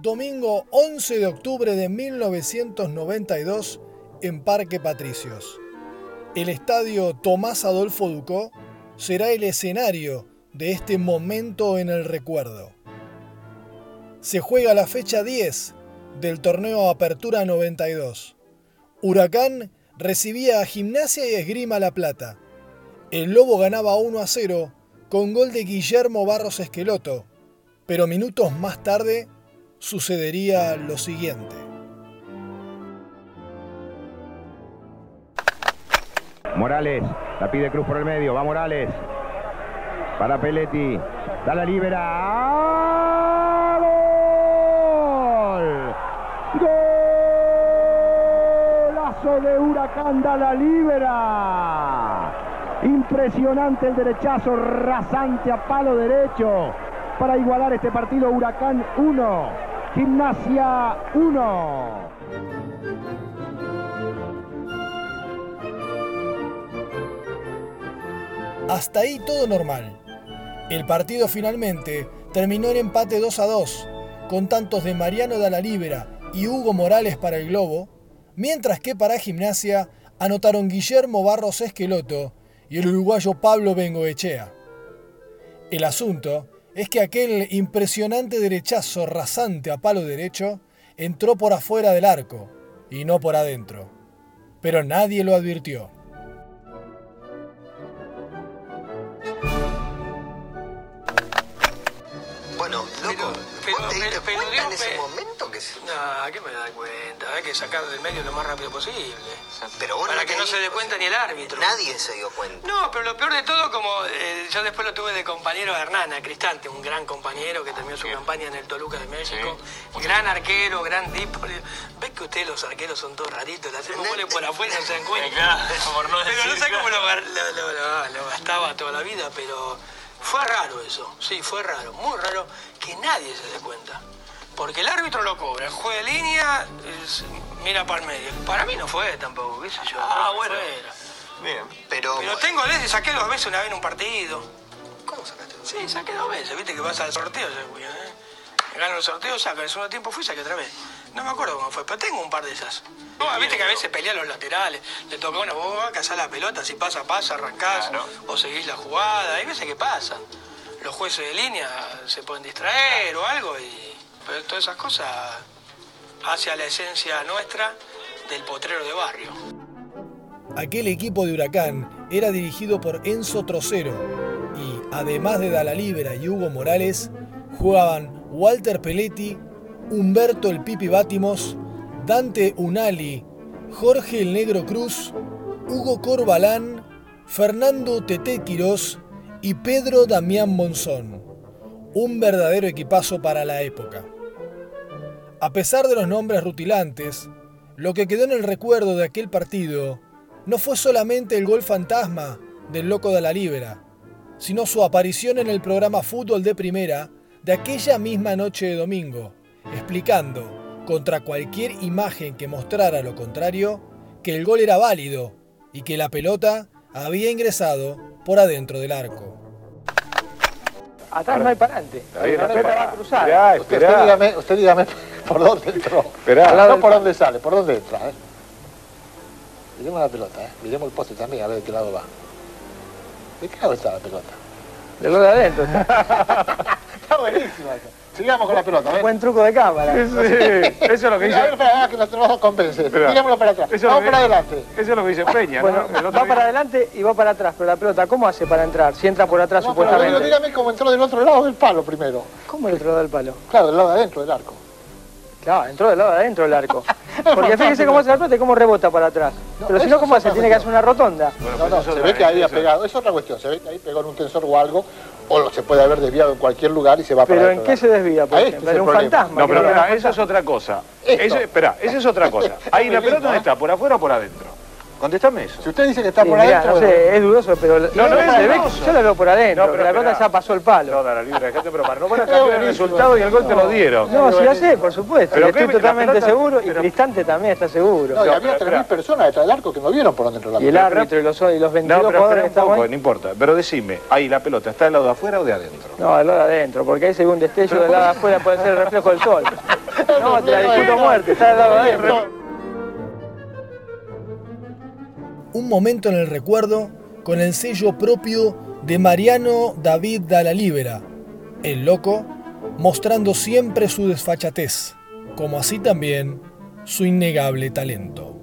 Domingo 11 de octubre de 1992 en Parque Patricios. El estadio Tomás Adolfo Ducó será el escenario de este momento en el recuerdo. Se juega la fecha 10 del torneo Apertura 92. Huracán recibía a Gimnasia y Esgrima La Plata. El Lobo ganaba 1 a 0 con gol de Guillermo Barros Esqueloto, pero minutos más tarde sucedería lo siguiente. Morales, la pide Cruz por el medio, va Morales. Para Peletti, da la libera. ¡Gol! ¡Golazo de Huracán, da la libera! Impresionante el derechazo, rasante a palo derecho para igualar este partido. Huracán 1, Gimnasia 1. Hasta ahí todo normal. El partido finalmente terminó en empate 2 a 2, con tantos de Mariano de la Libera y Hugo Morales para el Globo, mientras que para Gimnasia anotaron Guillermo Barros Esqueloto y el uruguayo Pablo Bengoechea. El asunto es que aquel impresionante derechazo rasante a palo derecho entró por afuera del arco y no por adentro. Pero nadie lo advirtió. Que. No, ¿qué me da cuenta? Hay que sacar del medio lo más rápido posible. Pero vos Para no que te no se dé cuenta ni el árbitro. Nadie se dio cuenta. No, pero lo peor de todo, como eh, yo después lo tuve de compañero a Hernán, a Cristante, un gran compañero que terminó su campaña en el Toluca de México. Gran arquero, gran tipo. ¿Ves que ustedes los arqueros son todos raritos? Le hacemos goles por afuera, no se dan cuenta. pero no sé cómo lo, gar- lo- lo- lo- lo gastaba toda la vida, pero fue raro eso. Sí, fue raro, muy raro que nadie se dé cuenta. Porque el árbitro lo cobra, el juez de línea es- mira para el medio. Para mí no fue tampoco, qué sé yo. Ah, bueno. Bien. Pero, Pero tengo desde, saqué dos veces una vez en un partido. ¿Cómo sacaste dos Sí, saqué dos veces, viste que vas al sorteo. yo, ¿eh? Gano el sorteo, saco. En el segundo tiempo fui saqué otra vez. No me acuerdo cómo fue, pero tengo un par de esas. No, viste que a veces pelean los laterales. Le toca una vos vas a cazar la pelota, si pasa, pasa, arrancás o seguís la jugada. Hay veces que pasan. Los jueces de línea se pueden distraer o algo, y, pero todas esas cosas hacia la esencia nuestra del potrero de barrio. Aquel equipo de Huracán era dirigido por Enzo Trocero y, además de Dala Libera y Hugo Morales, jugaban Walter Peletti, Humberto el Pipi Bátimos, Dante Unali, Jorge el Negro Cruz, Hugo Corbalán, Fernando Tete Quirós y Pedro Damián Monzón. Un verdadero equipazo para la época. A pesar de los nombres rutilantes, lo que quedó en el recuerdo de aquel partido no fue solamente el gol fantasma del loco de la Libera, sino su aparición en el programa Fútbol de Primera de aquella misma noche de domingo, explicando, contra cualquier imagen que mostrara lo contrario, que el gol era válido y que la pelota había ingresado por adentro del arco. Atrás no hay para adelante. Ahí, La pelota espera. va cruzada. Esperá, Usted, esperá. dígame, usted dígame por dónde entró. No por dónde sale, por dónde entra. ¿eh? Miremos la pelota, ¿eh? miremos el poste también, a ver de qué lado va. ¿De qué lado está la pelota? De lo de adentro. Está buenísima esa. Sigamos con la pelota, ¿ves? Buen truco de cámara. Eso es lo que A ver, dice. espera, que a convencer. Espera. Mirémoslo para atrás. Eso Vamos que- para adelante. Eso es lo que dice Peña, Bueno, ¿no? El otro va día- para adelante y va para atrás, pero la pelota, ¿cómo hace para entrar? Si entra por atrás No, pero supuestamente. dígame cómo entró del otro lado del palo primero. ¿Cómo el otro lado del palo? Claro, del lado de adentro del arco. Claro, entró del lado de adentro del arco. Porque fíjese cómo hace la pelota y cómo rebota para atrás. Pero si no, ¿cómo hace? Tiene que hacer una rotonda. Bueno, No, pues no, se ve que ahí ha pegado. Es otra cuestión. Se ve que ahí pegó en un tensor o algo, o lo- se puede haber desviado en cualquier lugar y se va para Pero ¿en qué se desvía, por este ejemplo? el un fantasma. No, pero no eso es otra cosa. Eso, espera, eso es otra cosa. Ahí la pelota ¿dónde está? ¿Por afuera o por adentro? Contestame eso. Si usted dice que está Sí, por mirá, adentro... no sé, es dudoso, pero no, se ve, dudoso. yo la veo por adentro, No, pero la pelota ya pasó el palo. No, la libre, dejate bromar. No van a cambiar el resultado y el gol te lo dieron. No, sí lo sé, por supuesto. Pero y estoy totalmente pelota- seguro y pero- Cristante también está seguro. No, y No, había pero 3.000 espera. personas detrás del arco que no vieron por dónde entró la y el pelota. árbitro y los, y los 22 No, pero jugadores que estaban ahí. no importa. Pero decime, ahí la pelota, ¿está del lado de afuera o de adentro? No, del lado de adentro, porque ahí según destello del lado de afuera puede ser el reflejo del sol. No, te la discuto muerte, está al lado de él. Un momento en el recuerdo con el sello propio de Mariano David Dalla Libera, el loco, mostrando siempre su desfachatez, como así también su innegable talento.